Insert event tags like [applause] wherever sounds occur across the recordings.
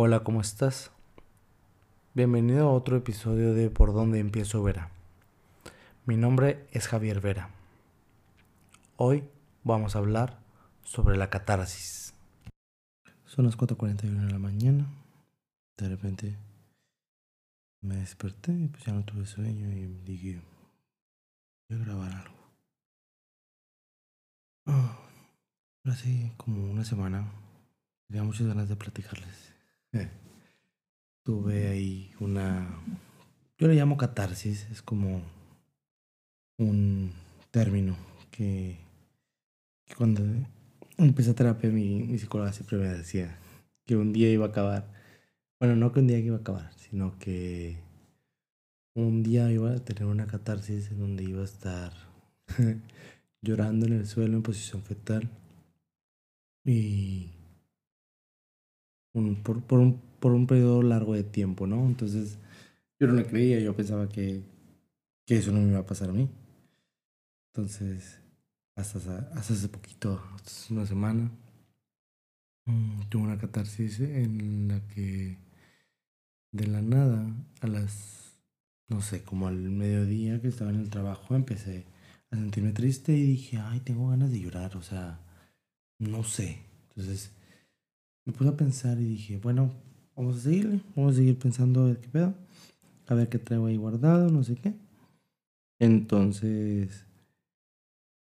Hola, ¿cómo estás? Bienvenido a otro episodio de Por dónde empiezo Vera. Mi nombre es Javier Vera. Hoy vamos a hablar sobre la catarsis. Son las 4.41 de la mañana. De repente me desperté y pues ya no tuve sueño y dije, voy a grabar algo. Ah, hace como una semana tenía muchas ganas de platicarles. [laughs] Tuve ahí una... Yo le llamo catarsis, es como un término que, cuando empecé terapia mi, mi psicóloga siempre me decía que un día iba a acabar. Bueno, no que un día iba a acabar, sino que un día iba a tener una catarsis en donde iba a estar [laughs] llorando en el suelo en posición fetal y por, por, un, por un periodo largo de tiempo, ¿no? Entonces yo no le creía, yo pensaba que, que eso no me iba a pasar a mí. Entonces, hasta, hasta hace poquito, hasta una semana, mm, tuve una catarsis en la que de la nada, a las, no sé, como al mediodía que estaba en el trabajo, empecé a sentirme triste y dije, ay, tengo ganas de llorar, o sea, no sé. Entonces, me puse a pensar y dije, bueno, vamos a seguirle, vamos a seguir pensando a ver qué pedo, a ver qué traigo ahí guardado, no sé qué. Entonces,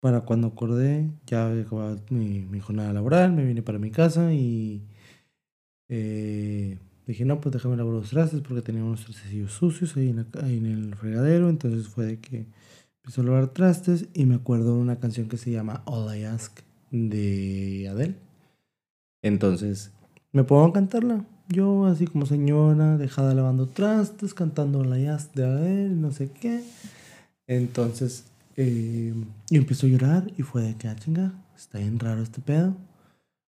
para cuando acordé, ya había acabado mi, mi jornada laboral, me vine para mi casa y eh, dije, no, pues déjame lavar los trastes porque tenía unos trastecillos sucios ahí en, ahí en el fregadero. Entonces fue de que empecé a lavar trastes y me acuerdo de una canción que se llama All I Ask de Adele. Entonces me pongo a cantarla. Yo así como señora, dejada lavando trastes, cantando la jazz de él, no sé qué. Entonces, eh, y empiezo a llorar y fue de que, ah, chinga, está bien raro este pedo.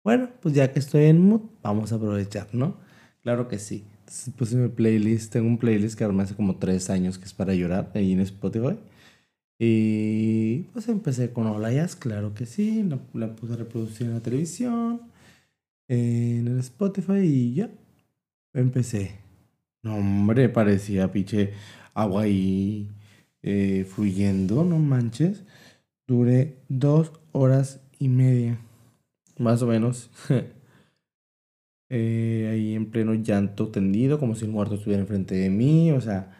Bueno, pues ya que estoy en mood, vamos a aprovechar, ¿no? Claro que sí. Entonces puse mi playlist, tengo un playlist que armé hace como tres años que es para llorar ahí en Spotify. Y pues empecé con Hola Jazz, claro que sí, la, la puse a reproducir en la televisión en el Spotify y ya. Empecé. No, hombre, parecía piche agua ahí eh, fluyendo, no manches. Duré dos horas y media, más o menos. [laughs] eh, ahí en pleno llanto tendido, como si el muerto estuviera enfrente de mí. O sea,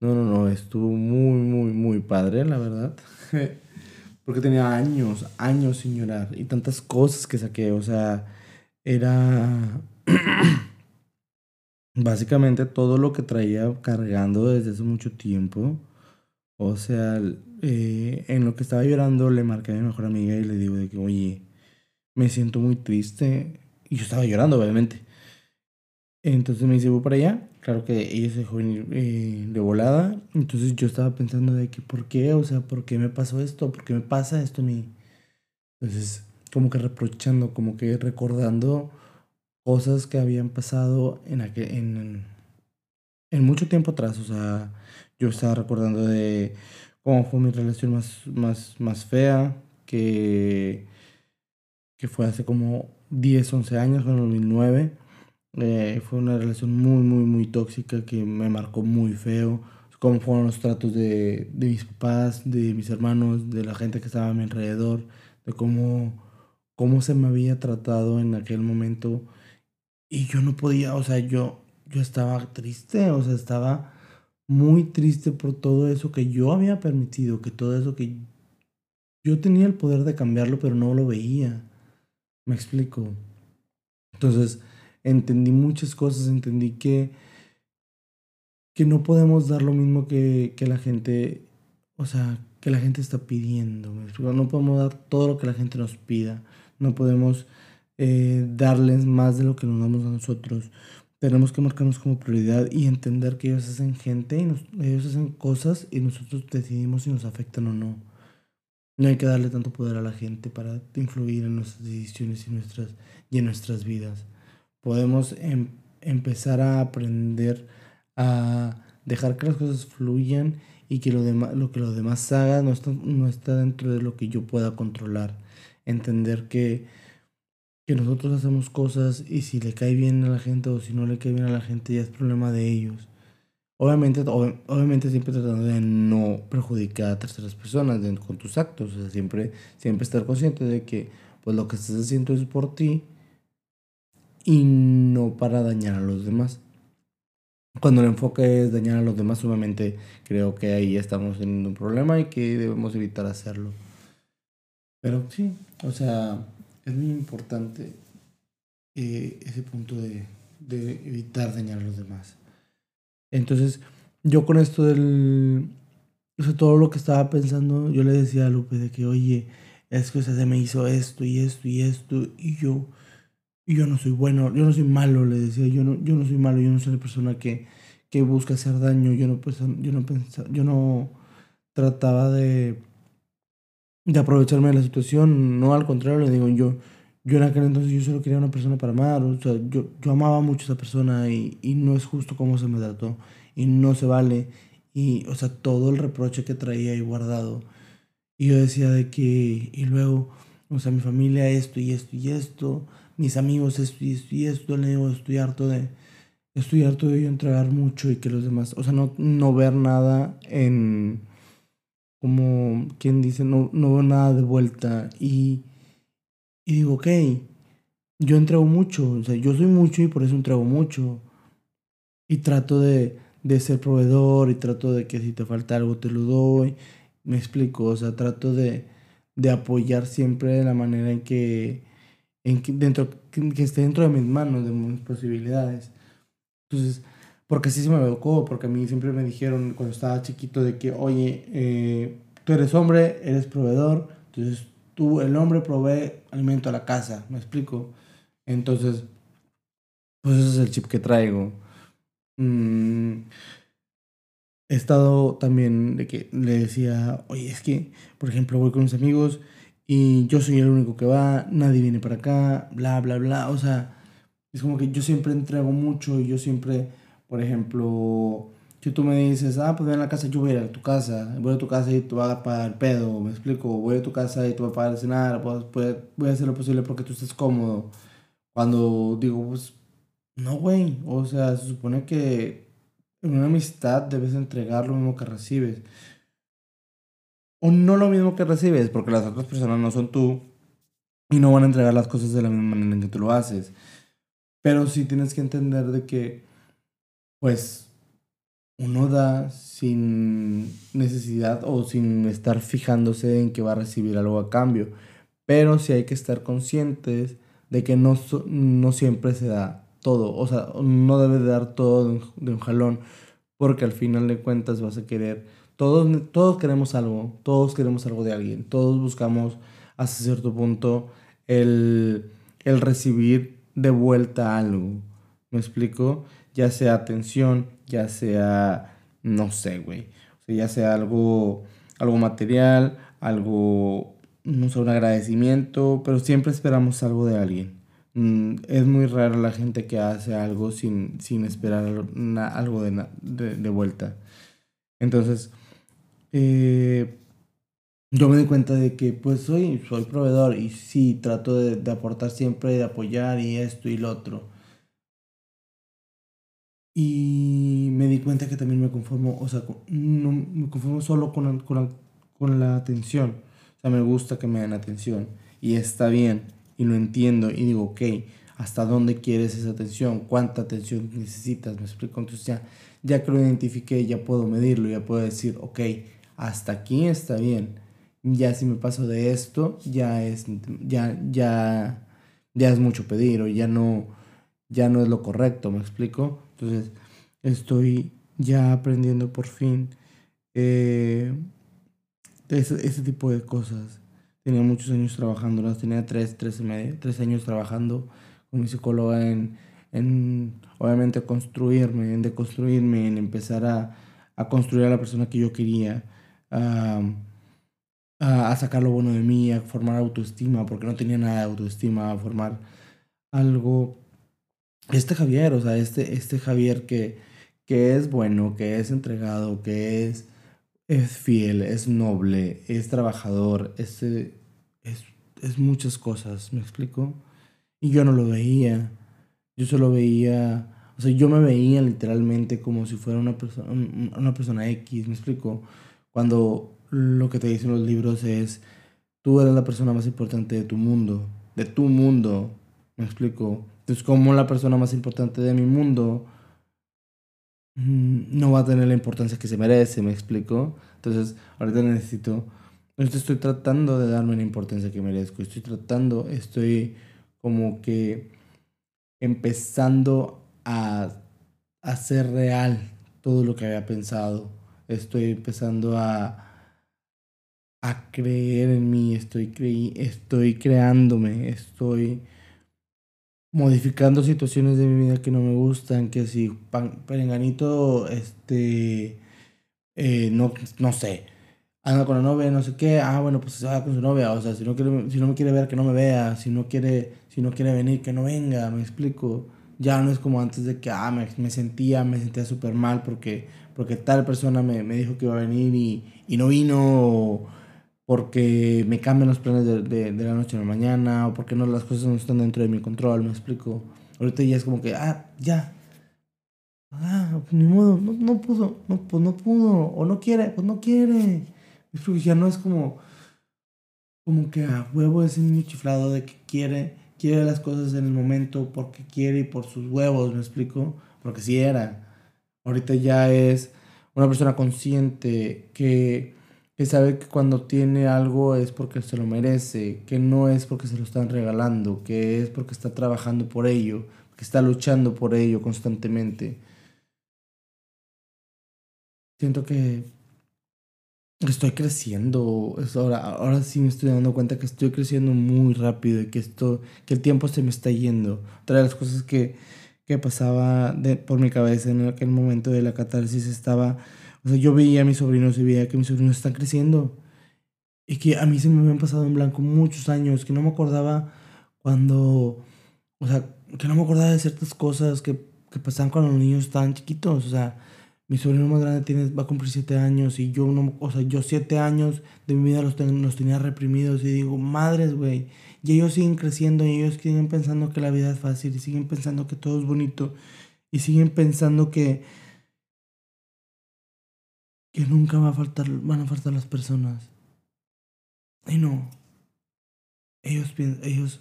no, no, no, estuvo muy, muy, muy padre, la verdad. [laughs] Porque tenía años, años sin llorar y tantas cosas que saqué, o sea era [clears throat] básicamente todo lo que traía cargando desde hace mucho tiempo. O sea, eh, en lo que estaba llorando le marqué a mi mejor amiga y le digo de que, oye, me siento muy triste. Y yo estaba llorando, obviamente. Entonces me dice, voy para allá. Claro que ella se dejó venir eh, de volada. Entonces yo estaba pensando de que, ¿por qué? O sea, ¿por qué me pasó esto? ¿Por qué me pasa esto a mí? Entonces como que reprochando, como que recordando cosas que habían pasado en, aquel, en, en mucho tiempo atrás. O sea, yo estaba recordando de cómo fue mi relación más, más, más fea, que, que fue hace como 10, 11 años, en 2009. Eh, fue una relación muy, muy, muy tóxica que me marcó muy feo. Cómo fueron los tratos de, de mis papás, de mis hermanos, de la gente que estaba a mi alrededor, de cómo cómo se me había tratado en aquel momento y yo no podía, o sea, yo, yo estaba triste, o sea, estaba muy triste por todo eso que yo había permitido, que todo eso que yo tenía el poder de cambiarlo, pero no lo veía. Me explico. Entonces, entendí muchas cosas, entendí que, que no podemos dar lo mismo que, que la gente, o sea, que la gente está pidiendo. No podemos dar todo lo que la gente nos pida no podemos eh, darles más de lo que nos damos a nosotros. Tenemos que marcarnos como prioridad y entender que ellos hacen gente, y ellos hacen cosas y nosotros decidimos si nos afectan o no. No hay que darle tanto poder a la gente para influir en nuestras decisiones y, nuestras, y en nuestras vidas. Podemos em, empezar a aprender a dejar que las cosas fluyan y que lo, lo que los demás hagan no está, no está dentro de lo que yo pueda controlar entender que que nosotros hacemos cosas y si le cae bien a la gente o si no le cae bien a la gente ya es problema de ellos. Obviamente, obviamente siempre tratando de no perjudicar a terceras personas con tus actos, o sea, siempre, siempre estar consciente de que pues lo que estás haciendo es por ti y no para dañar a los demás. Cuando el enfoque es dañar a los demás, obviamente creo que ahí estamos teniendo un problema y que debemos evitar hacerlo. Pero sí, o sea, es muy importante eh, ese punto de, de evitar dañar a los demás. Entonces, yo con esto del... O sea, todo lo que estaba pensando, yo le decía a Lupe de que, oye, es que se me hizo esto y esto y esto, y yo, y yo no soy bueno, yo no soy malo, le decía, yo no, yo no soy malo, yo no soy la persona que, que busca hacer daño, yo no, pues, yo no pensaba, yo no trataba de, de aprovecharme de la situación, no al contrario, le digo, yo, yo en aquel entonces yo solo quería una persona para amar, o sea, yo, yo amaba mucho a esa persona y, y no es justo cómo se me trató y no se vale y, o sea, todo el reproche que traía ahí guardado. Y yo decía de que, y luego, o sea, mi familia esto y esto y esto, mis amigos esto y esto y esto, le digo, estoy harto de, estoy harto de yo entregar mucho y que los demás, o sea, no, no ver nada en, como quien dice, no, no veo nada de vuelta y y digo, ok, yo entrego mucho, o sea, yo soy mucho y por eso entrego mucho. Y trato de, de ser proveedor y trato de que si te falta algo te lo doy. Me explico, o sea, trato de, de apoyar siempre de la manera en que, en que, dentro, que, esté dentro de mis manos, de mis posibilidades. Entonces, porque así se me educó, porque a mí siempre me dijeron cuando estaba chiquito de que, oye, eh, tú eres hombre, eres proveedor, entonces tú, el hombre provee alimento a la casa, ¿me explico? Entonces, pues ese es el chip que traigo. Mm, he estado también de que le decía, oye, es que, por ejemplo, voy con mis amigos y yo soy el único que va, nadie viene para acá, bla, bla, bla. O sea, es como que yo siempre entrego mucho y yo siempre, por ejemplo, si tú me dices, ah, pues ven a la casa, yo voy a ir a tu casa, voy a tu casa y tú vas a pagar el pedo, me explico, voy a tu casa y tú vas a pagar el cenar, pues, voy a hacer lo posible porque tú estés cómodo. Cuando digo, pues, no, güey, o sea, se supone que en una amistad debes entregar lo mismo que recibes. O no lo mismo que recibes, porque las otras personas no son tú y no van a entregar las cosas de la misma manera en que tú lo haces. Pero sí tienes que entender de que, pues, uno da sin necesidad o sin estar fijándose en que va a recibir algo a cambio. Pero sí hay que estar conscientes de que no, no siempre se da todo. O sea, no debe de dar todo de un, jalón. Porque al final de cuentas vas a querer. Todos, todos queremos algo. Todos queremos algo de alguien. Todos buscamos hasta cierto punto el, el recibir de vuelta algo. ¿Me explico? Ya sea atención, ya sea, no sé, güey, o sea, ya sea algo, algo material, algo, no sé, un agradecimiento, pero siempre esperamos algo de alguien. Mm, es muy raro la gente que hace algo sin, sin esperar algo de, de, vuelta. Entonces, eh, yo me di cuenta de que pues soy, soy proveedor y sí, trato de, de aportar siempre, de apoyar y esto y lo otro. Y me di cuenta que también me conformo, o sea, no me conformo solo con, con, con la atención. O sea, me gusta que me den atención. Y está bien. Y lo entiendo. Y digo, ok, ¿hasta dónde quieres esa atención? ¿Cuánta atención necesitas? Me explico. Entonces ya, ya que lo identifiqué, ya puedo medirlo. Ya puedo decir, ok, hasta aquí está bien. Ya si me paso de esto, ya es, ya, ya, ya es mucho pedir. O ya no, ya no es lo correcto. ¿Me explico? Entonces, estoy ya aprendiendo por fin eh, ese, tipo de cosas. Tenía muchos años trabajando, tenía tres, tres, tres años trabajando con mi psicóloga en, en, obviamente, construirme, en deconstruirme, en empezar a, a construir a la persona que yo quería, a, sacar lo bueno de mí, a formar autoestima, porque no tenía nada de autoestima, a formar algo este Javier, o sea, este, este Javier que, que es bueno, que es entregado, que es, es fiel, es noble, es trabajador, es, es, es muchas cosas, ¿me explico? Y yo no lo veía. Yo solo veía, o sea, yo me veía literalmente como si fuera una persona, una persona X, me explico. Cuando lo que te dicen los libros es, tú eres la persona más importante de tu mundo, de tu mundo, me explico. Entonces, como la persona más importante de mi mundo mm, no va a tener la importancia que se merece, me explico. Entonces, ahorita necesito, estoy tratando de darme la importancia que merezco, estoy tratando, estoy como que empezando a hacer real todo lo que había pensado. Estoy empezando a, a creer en mí, estoy, estoy creándome, estoy modificando situaciones de mi vida que no me gustan, que si Perenganito, este, eh, no, no sé, anda con la novia, no sé qué, ah, bueno, pues se va con su novia, o sea, si no, quiere, si no me quiere ver, que no me vea, si no quiere, si no quiere venir, que no venga, me explico. Ya no es como antes de que, ah, me, me sentía, me sentía súper mal porque, porque tal persona me, me, dijo que iba a venir y, y no vino, porque me cambian los planes de, de, de, la noche a la mañana, o porque no, las cosas no están dentro de mi control, me explico. Ahorita ya es como que, ah, ya. Ah, pues ni modo, no, no pudo, no, pues no pudo, o no quiere, pues no quiere. Ya no es como, como que a huevo ese niño chiflado de que quiere, quiere las cosas en el momento porque quiere y por sus huevos, ¿me explico? Porque si era. Ahorita ya es una persona consciente que, que sabe que cuando tiene algo es porque se lo merece, que no es porque se lo están regalando, que es porque está trabajando por ello, que está luchando por ello constantemente. Siento que estoy creciendo. Ahora, ahora sí me estoy dando cuenta que estoy creciendo muy rápido y que, esto, que el tiempo se me está yendo. Otra de las cosas que, que pasaba de, por mi cabeza en aquel momento de la catarsis estaba, o sea, yo veía a mis sobrinos y veía que mis sobrinos están creciendo. Y que a mí se me habían pasado en blanco muchos años, que no me acordaba cuando, o sea, que no me acordaba de ciertas cosas que, que pasaban cuando los niños estaban chiquitos. O sea, mi sobrino más grande tiene, va a cumplir siete años y yo, no, o sea, yo siete años de mi vida los, los tenía reprimidos y digo, madres, güey. Y ellos siguen creciendo y ellos siguen pensando que la vida es fácil y siguen pensando que todo es bonito y siguen pensando que, que nunca va a faltar, van a faltar las personas. Y no. Ellos, ellos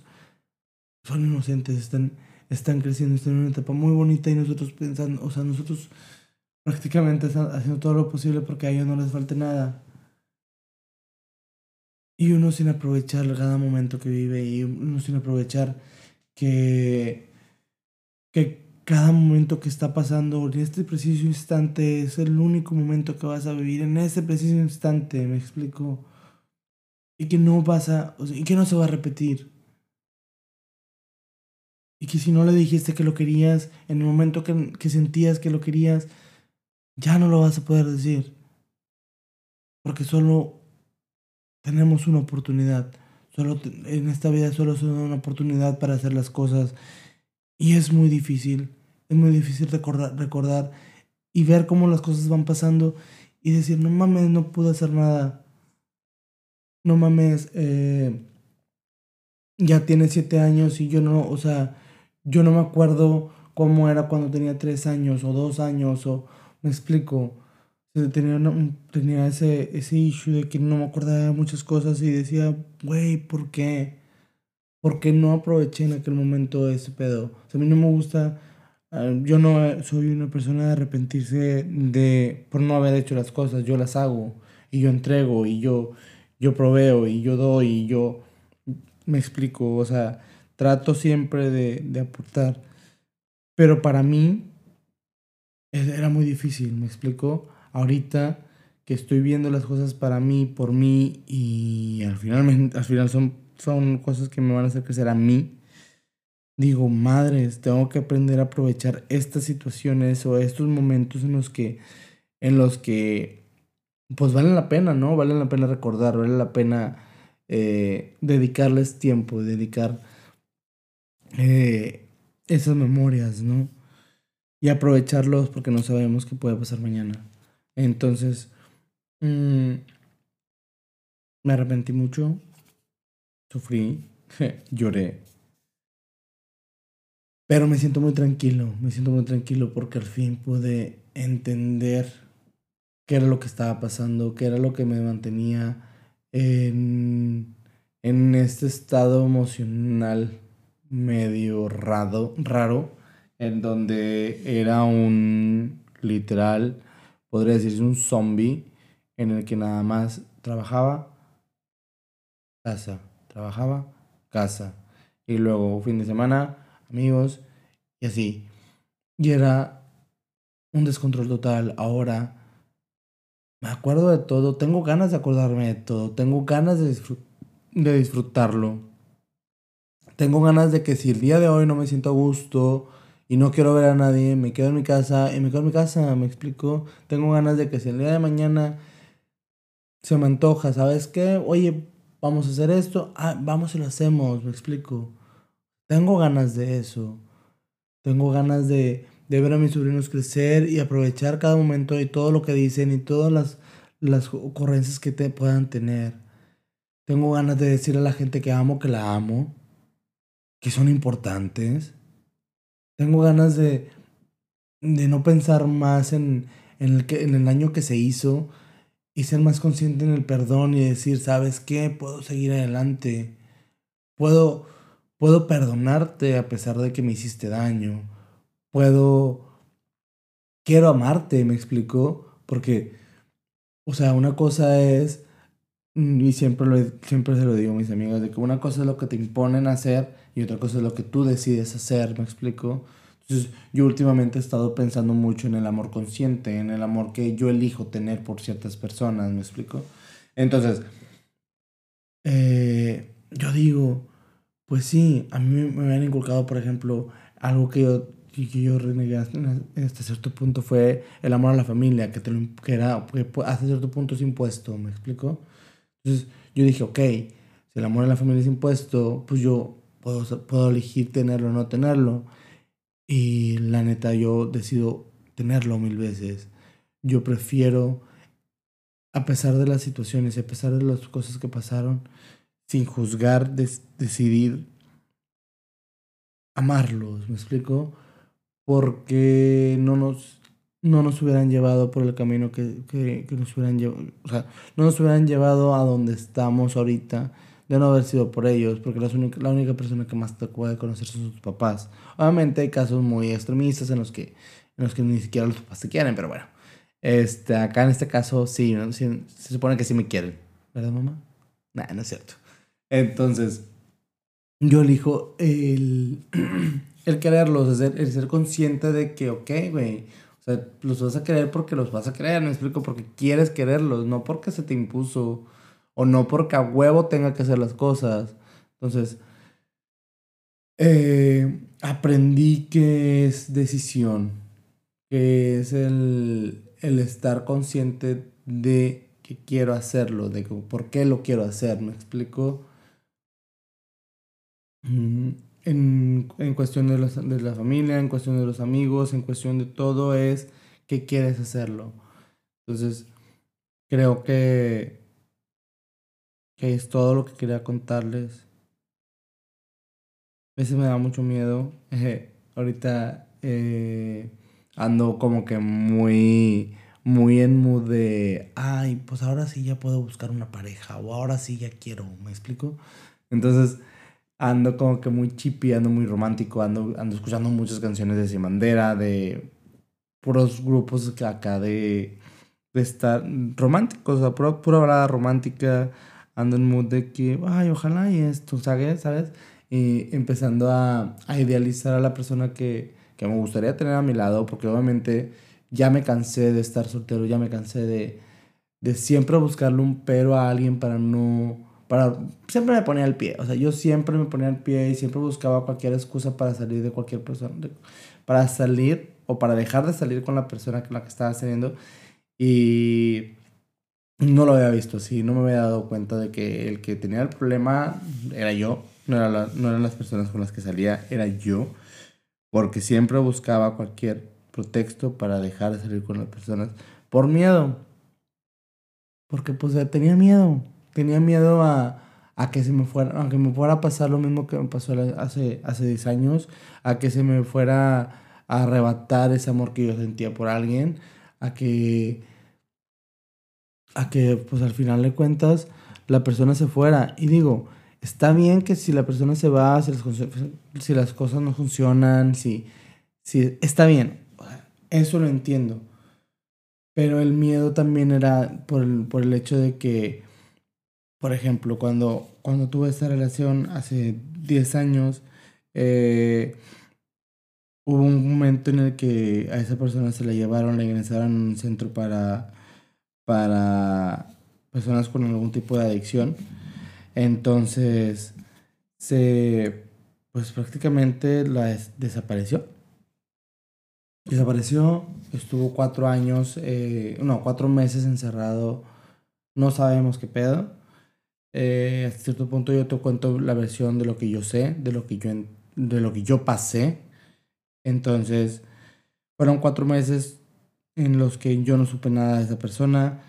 son inocentes, están, están creciendo, están en una etapa muy bonita y nosotros pensando, o sea, nosotros prácticamente están haciendo todo lo posible porque a ellos no les falte nada. Y uno sin aprovechar cada momento que vive y uno sin aprovechar que, que cada momento que está pasando en este preciso instante es el único momento que vas a vivir en ese preciso instante, me explico. Y que no vas a, y que no se va a repetir. Y que si no le dijiste que lo querías, en el momento que, que sentías que lo querías, ya no lo vas a poder decir. Porque solo tenemos una oportunidad. Solo en esta vida solo es una oportunidad para hacer las cosas. Y es muy difícil. Es muy difícil recordar, recordar y ver cómo las cosas van pasando y decir, no mames, no pude hacer nada. No mames, eh, ya tiene siete años y yo no, o sea, yo no me acuerdo cómo era cuando tenía tres años o dos años o me explico. Tenía, tenía ese, ese issue de que no me acordaba de muchas cosas y decía, güey, ¿por qué? ¿Por qué no aproveché en aquel momento ese pedo? O sea, a mí no me gusta, ah, yo no soy una persona de arrepentirse de, por no haber hecho las cosas, yo las hago y yo entrego y yo, yo proveo y yo doy y yo me explico, o sea, trato siempre de, de aportar. Pero para mí, era muy difícil, me explico. Ahorita que estoy viendo las cosas para mí, por mí, y al final, al final son, son cosas que me van a hacer crecer a mí. Digo, madres, tengo que aprender a aprovechar estas situaciones o estos momentos en los que, en los que, pues valen la pena, ¿no? Vale la pena recordar, vale la pena eh, dedicarles tiempo, dedicar eh, esas memorias, ¿no? y aprovecharlos porque no sabemos qué puede pasar mañana. Entonces, mm, me arrepentí mucho, sufrí, [laughs] lloré, Pero me siento muy tranquilo, me siento muy tranquilo porque al fin pude entender qué era lo que estaba pasando, qué era lo que me mantenía en, en este estado emocional medio raro, raro, en donde era un literal, podría decirse un zombie, en el que nada más trabajaba, casa, trabajaba, casa, y luego fin de semana, amigos, y así. Y era un descontrol total. Ahora me acuerdo de todo, tengo ganas de acordarme de todo, tengo ganas de, disfrutarlo. Tengo ganas de que si el día de hoy no me siento a gusto y no quiero ver a nadie, me quedo en mi casa y me quedo en mi casa, me explico. Tengo ganas de que si el día de mañana se me antoja, ¿sabes qué? Oye, vamos a hacer esto, ah, vamos y lo hacemos, me explico. Tengo ganas de eso. Tengo ganas de, de ver a mis sobrinos crecer y aprovechar cada momento y todo lo que dicen y todas las, las ocurrencias que te puedan tener. Tengo ganas de decir a la gente que amo que la amo, que son importantes. Tengo ganas de, de no pensar más en, en, el que, en el año que se hizo y ser más consciente en el perdón y decir, ¿sabes qué? Puedo seguir adelante. Puedo, puedo perdonarte a pesar de que me hiciste daño puedo, quiero amarte, me explicó, porque, o sea, una cosa es, y siempre, lo, siempre se lo digo a mis amigas, de que una cosa es lo que te imponen hacer y otra cosa es lo que tú decides hacer, me explico. Entonces, yo últimamente he estado pensando mucho en el amor consciente, en el amor que yo elijo tener por ciertas personas, ¿me explico? Entonces, eh, yo digo, pues sí, a mí me habían inculcado, por ejemplo, algo que yo que yo renegué hasta cierto punto fue el amor a la familia, que, te lo, que era, que hasta cierto punto es impuesto, ¿me explico? Entonces yo dije, ok, si el amor a la familia es impuesto, pues yo puedo, puedo elegir tenerlo o no tenerlo. Y la neta, yo decido tenerlo mil veces. Yo prefiero, a pesar de las situaciones a pesar de las cosas que pasaron, sin juzgar, decidir amarlos, ¿me explico? porque no nos, no nos hubieran llevado por el camino que, que, que nos hubieran llevado, o sea, no nos hubieran llevado a donde estamos ahorita de no haber sido por ellos, porque la única, la única persona que más te puede conocer son sus papás. Obviamente hay casos muy extremistas en los que, en los que ni siquiera los papás te quieren, pero bueno. Este, acá en este caso sí, se supone que sí me quieren, ¿verdad mamá? Nah, no es cierto. Entonces, yo elijo el, [clears throat] el quererlos, el ser consciente de que, ok, güey, o sea, los vas a querer porque los vas a querer, me explico, porque quieres quererlos, no porque se te impuso o no porque a huevo tenga que hacer las cosas. Entonces, eh, aprendí que es decisión, que es el, el estar consciente de que quiero hacerlo, de por qué lo quiero hacer, me explico en, en cuestión de, los, de la familia, en cuestión de los amigos, en cuestión de todo es que quieres hacerlo. Entonces, creo que, que es todo lo que quería contarles. A veces me da mucho miedo. ahorita eh, ando como que muy, muy en mood de, ay, pues ahora sí ya puedo buscar una pareja o ahora sí ya quiero, ¿me explico? Entonces, ando como que muy chippy, ando muy romántico, ando, ando escuchando muchas canciones de Simandera, de puros grupos acá de, de estar románticos, o sea, pura, pura balada romántica, ando en mood de que, ay, ojalá y esto, ¿sabes? ¿sabes? Y empezando a, a idealizar a la persona que, que me gustaría tener a mi lado, porque obviamente ya me cansé de estar soltero, ya me cansé de, de siempre buscarle un pero a alguien para no para, siempre me ponía el pie, o sea, yo siempre me ponía el pie y siempre buscaba cualquier excusa para salir de cualquier persona, para salir o para dejar de salir con la persona con la que estaba saliendo y no lo había visto así, no me había dado cuenta de que el que tenía el problema era yo, no, era no eran las personas con las que salía, era yo, porque siempre buscaba cualquier pretexto para dejar de salir con las personas por miedo, porque pues tenía miedo tenía miedo a, a que se me fuera, a que me fuera a pasar lo mismo que me pasó hace, hace 10 años, a que se me fuera a arrebatar ese amor que yo sentía por alguien, a que, a que pues al final de cuentas la persona se fuera. Y digo, está bien que si la persona se va, si las, cosas no funcionan, si, si está bien, eso lo entiendo. Pero el miedo también era por el, por el hecho de que, por ejemplo, cuando, cuando tuve esta relación hace 10 años, eh, hubo un momento en el que a esa persona se la llevaron, la ingresaron en un centro para, para personas con algún tipo de adicción. Entonces, se, pues prácticamente la desapareció. Desapareció, estuvo cuatro años, eh, no, cuatro meses encerrado, no sabemos qué pedo. Eh, hasta cierto punto yo te cuento la versión de lo que yo sé, de lo que yo, de lo que yo pasé. Entonces, fueron cuatro meses en los que yo no supe nada de esa persona.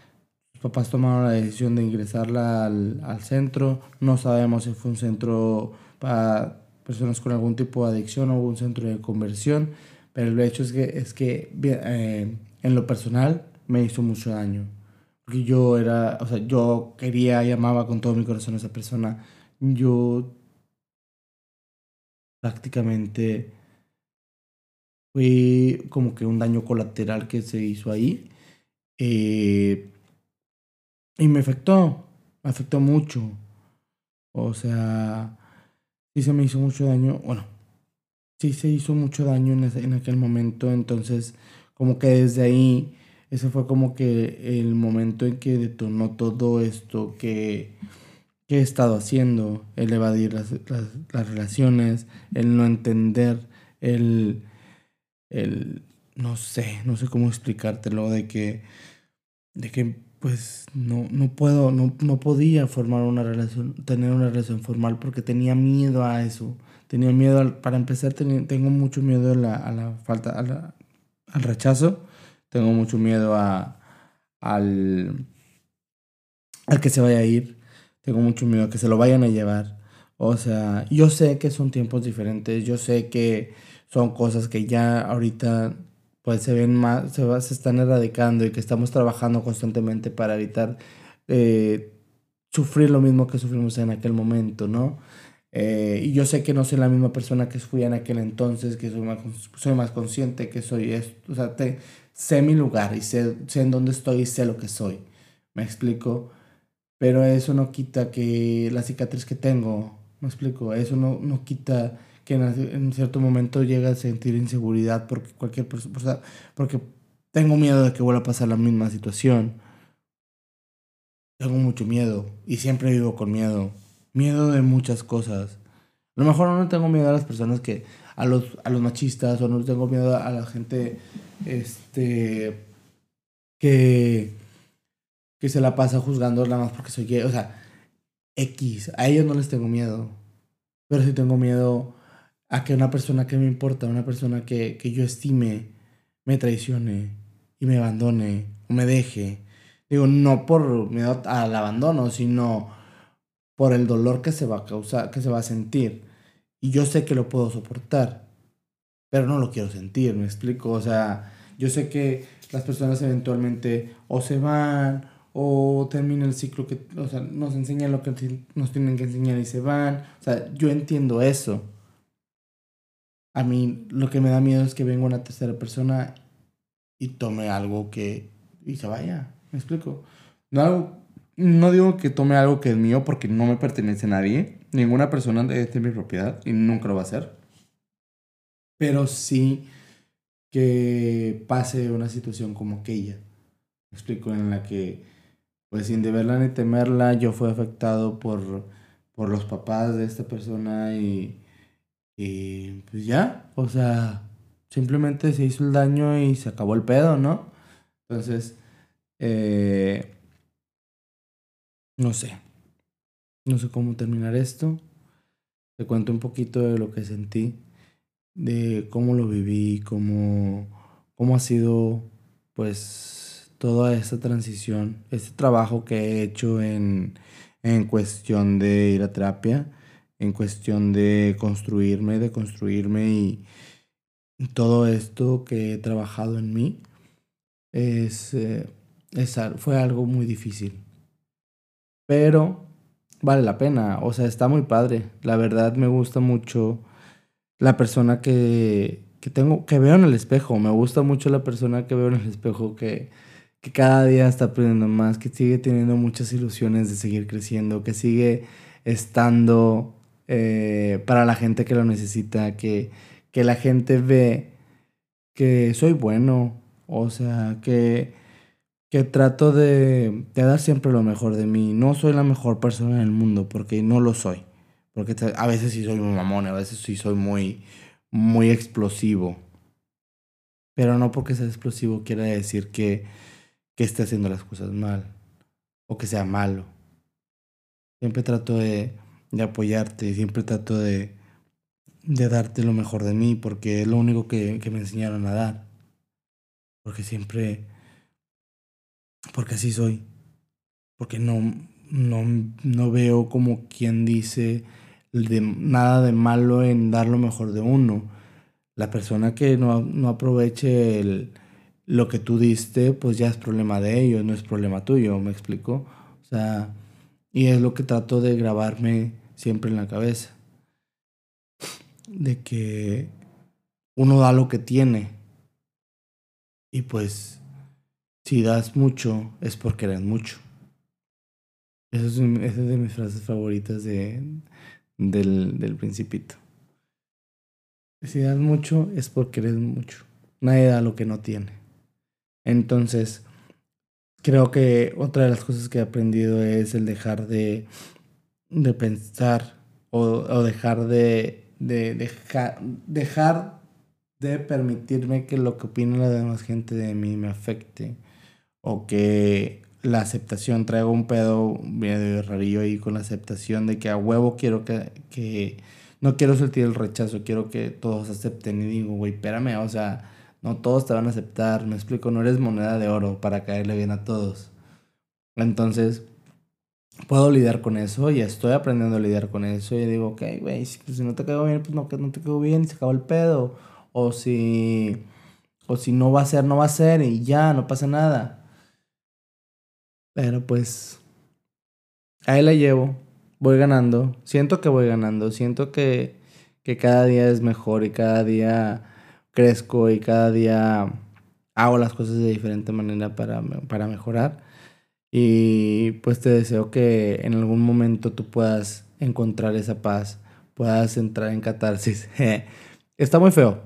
Sus papás tomaron la decisión de ingresarla al, al centro. No sabemos si fue un centro para personas con algún tipo de adicción o un centro de conversión pero el hecho es que, es que eh, en lo personal me hizo mucho daño. Porque yo era, o sea, yo quería y amaba con todo mi corazón a esa persona. Yo prácticamente fue como que un daño colateral que se hizo ahí. Eh, y me afectó, me afectó mucho. O sea, sí se me hizo mucho daño. Bueno, sí se hizo mucho daño en, en aquel momento, entonces como que desde ahí, ese fue como que el momento en que detonó todo esto que, que he estado haciendo, el evadir las, las, las relaciones, el no entender, el, el, no sé, no sé cómo explicártelo, de que, de que pues no, no puedo, no, no podía formar una relación, tener una relación formal porque tenía miedo a eso Tenía miedo, para empezar, tengo mucho miedo a la, a la falta, al rechazo. Tengo mucho miedo a, al, al que se vaya a ir. Tengo mucho miedo a que se lo vayan a llevar. O sea, yo sé que son tiempos diferentes. Yo sé que son cosas que ya ahorita pues se ven más, se, se están erradicando y que estamos trabajando constantemente para evitar eh, sufrir lo mismo que sufrimos en aquel momento, ¿no? Eh, y yo sé que no soy la misma persona que fui en aquel entonces, que soy más, soy más consciente, que soy esto. O sea, te, sé mi lugar y sé, sé en dónde estoy y sé lo que soy. ¿Me explico? Pero eso no quita que la cicatriz que tengo, ¿me explico? Eso no, no quita que en, cierto momento llegue a sentir inseguridad porque cualquier persona, porque tengo miedo de que vuelva a pasar la misma situación. Tengo mucho miedo y siempre vivo con miedo miedo de muchas cosas. A lo mejor no tengo miedo a las personas que, a los, a los machistas, o no tengo miedo a la gente, este, que, que se la pasa juzgando nada más porque soy gay. O sea, X, a ellos no les tengo miedo. Pero sí tengo miedo a que una persona que me importa, una persona que, que yo estime, me traicione y me abandone o me deje. Digo, no por miedo al abandono, sino por el dolor que se va a causar, que se va a sentir. Y yo sé que lo puedo soportar, pero no lo quiero sentir, me explico. O sea, yo sé que las personas eventualmente o se van o termina el ciclo que, o sea, nos enseñan lo que nos tienen que enseñar y se van. O sea, yo entiendo eso. A mí lo que me da miedo es que venga una tercera persona y tome algo que y se vaya. ¿Me explico? No no digo que tome algo que es mío porque no me pertenece a nadie. Ninguna persona tener mi propiedad y nunca lo va a hacer. Pero sí que pase una situación como aquella. Me explico, en la que, pues sin deberla ni temerla, yo fui afectado por, por los papás de esta persona y, y pues ya, o sea, simplemente se hizo el daño y se acabó el pedo, ¿no? Entonces, eh, no sé. No sé cómo terminar esto. Te cuento un poquito de lo que sentí, de cómo lo viví, cómo, cómo ha sido pues toda esta transición, este trabajo que he hecho en, en cuestión de ir a terapia, en cuestión de construirme, de construirme y todo esto que he trabajado en mí es, eh, fue algo muy difícil. Pero vale la pena, o sea, está muy padre. La verdad me gusta mucho la persona que, que tengo, que veo en el espejo. Me gusta mucho la persona que veo en el espejo que, que cada día está aprendiendo más, que sigue teniendo muchas ilusiones de seguir creciendo, que sigue estando eh, para la gente que lo necesita, que, que la gente ve que soy bueno, o sea, que, que trato de, de, dar siempre lo mejor de mí. No soy la mejor persona en el mundo, porque no lo soy. Porque a veces sí soy muy mamón, a veces sí soy muy, muy explosivo. Pero no porque sea explosivo quiere decir que, que esté haciendo las cosas mal o que sea malo. Siempre trato de, de apoyarte, siempre trato de, de darte lo mejor de mí, porque es lo único que, que me enseñaron a dar. Porque siempre, porque así soy. Porque no, no, no veo como quien dice de, nada de malo en dar lo mejor de uno. La persona que no, no aproveche el, lo que tú diste, pues ya es problema de ellos, no es problema tuyo, ¿me explico? O sea, y es lo que trato de grabarme siempre en la cabeza. De que uno da lo que tiene. Y pues, si das mucho, es porque eres mucho. Esa es, es, de mis frases favoritas de, del, del principito. Si das mucho, es porque eres mucho. Nadie da lo que no tiene. Entonces, creo que otra de las cosas que he aprendido es el dejar de de pensar o, dejar de, de, dejar de permitirme que lo que opine la demás gente de mí me afecte o que la aceptación traiga un pedo medio rarillo ahí con la aceptación de que a huevo quiero que, que no quiero sentir el rechazo, quiero que todos acepten y digo, güey, espérame, o sea, no todos te van a aceptar, me explico, no eres moneda de oro para caerle bien a todos. Entonces, puedo lidiar con eso y estoy aprendiendo a lidiar con eso y digo, ok, güey, si, pues, no te quedo bien, pues no, no te quedo bien y se acabó el pedo. O si, o si no va a ser, no va a ser y ya, no pasa nada. Pero pues, ahí la llevo, voy ganando, siento que voy ganando, siento que, que cada día es mejor y cada día crezco y cada día hago las cosas de diferente manera para, para mejorar. Y pues te deseo que en algún momento tú puedas encontrar esa paz, puedas entrar en catarsis. [laughs] está muy feo,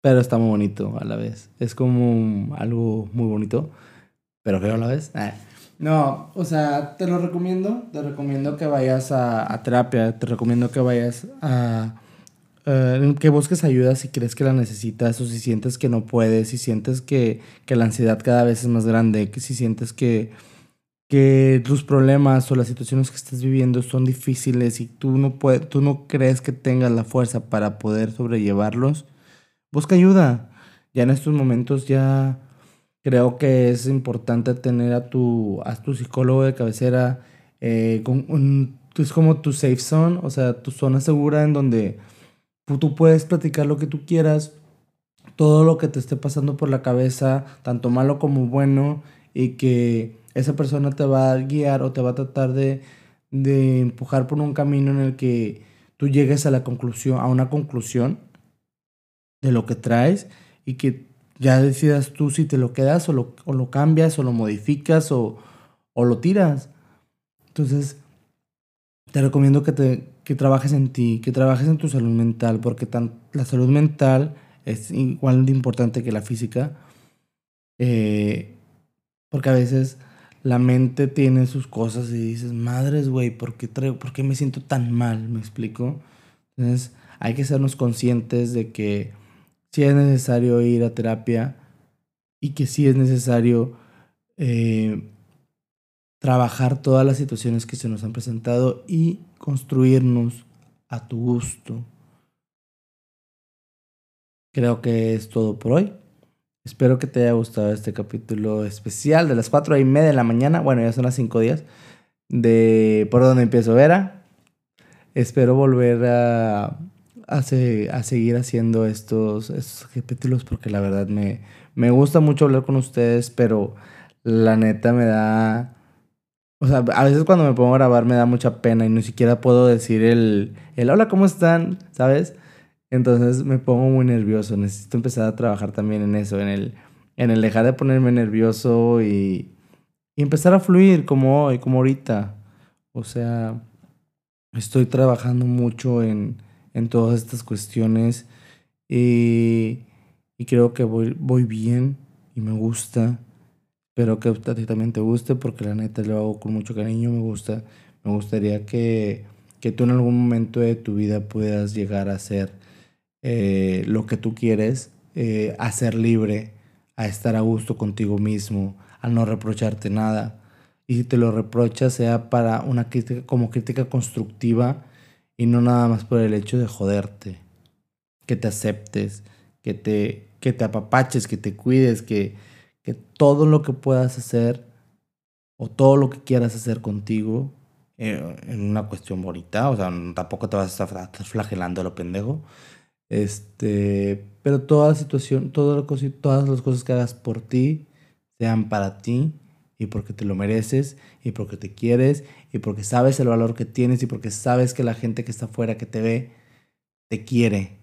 pero está muy bonito a la vez. Es como algo muy bonito, pero feo a la vez. Ah. No, o sea, te lo recomiendo. Te recomiendo que vayas a, terapia, te recomiendo que vayas a... Eh, que busques ayuda si crees que la necesitas o si sientes que no puedes, si sientes que, que la ansiedad cada vez es más grande, que si sientes que que tus problemas o las situaciones que estás viviendo son difíciles y tú no, puedes, tú no crees que tengas la fuerza para poder sobrellevarlos, busca ayuda. Ya en estos momentos ya creo que es importante tener a tu, a tu psicólogo de cabecera eh, con un, es como tu safe zone, o sea, tu zona segura en donde tú puedes platicar lo que tú quieras, todo lo que te esté pasando por la cabeza, tanto malo como bueno, y que esa persona te va a guiar o te va a tratar de, de empujar por un camino en el que tú llegues a la conclusión, a una conclusión de lo que traes y que ya decidas tú si te lo quedas o lo, o lo cambias o lo modificas o, o, lo tiras. Entonces, te recomiendo que, te, que trabajes en ti, que trabajes en tu salud mental, porque tan, la salud mental es igual de importante que la física, eh, porque a veces la mente tiene sus cosas y dices, madres, güey, ¿por qué, ¿por qué me siento tan mal? ¿Me explico? Entonces, hay que sernos conscientes de que sí es necesario ir a terapia y que sí es necesario eh, trabajar todas las situaciones que se nos han presentado y construirnos a tu gusto. Creo que es todo por hoy. Espero que te haya gustado este capítulo especial de las 4 y media de la mañana. Bueno, ya son las 5 días. de por dónde empiezo Vera. Espero volver a, a, seguir haciendo estos, estos capítulos porque la verdad me, me gusta mucho hablar con ustedes, pero la neta me da... O sea, a veces cuando me pongo a grabar me da mucha pena y ni siquiera puedo decir el, el hola, ¿cómo están? ¿Sabes? Entonces me pongo muy nervioso. Necesito empezar a trabajar también en eso, en el, en el dejar de ponerme nervioso y, y empezar a fluir como hoy, como ahorita. O sea, estoy trabajando mucho en, en todas estas cuestiones y, y creo que voy, voy bien y me gusta. Espero que a ti también te guste porque la neta lo hago con mucho cariño, me gusta. Me gustaría que, que tú en algún momento de tu vida puedas llegar a ser eh, lo que tú quieres, eh, a ser libre, a estar a gusto contigo mismo, a no reprocharte nada. Y si te lo reprochas, sea para una crítica, como crítica constructiva y no nada más por el hecho de joderte. Que te aceptes, que te, que te apapaches, que te cuides, que, que todo lo que puedas hacer o todo lo que quieras hacer contigo eh, en una cuestión bonita, o sea, tampoco te vas a estar flagelando a lo pendejo, este, pero toda la situación, todas las cosas que hagas por ti sean para ti y porque te lo mereces y porque te quieres y porque sabes el valor que tienes y porque sabes que la gente que está afuera que te ve te quiere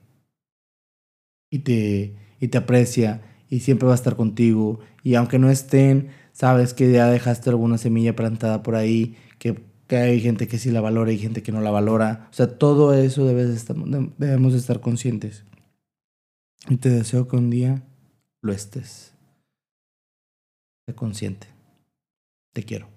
y te, y te aprecia y siempre va a estar contigo y aunque no estén, sabes que ya dejaste alguna semilla plantada por ahí que que hay gente que sí la valora y gente que no la valora. O sea, todo eso debemos estar conscientes. Y te deseo que un día lo estés. Sé consciente. Te quiero.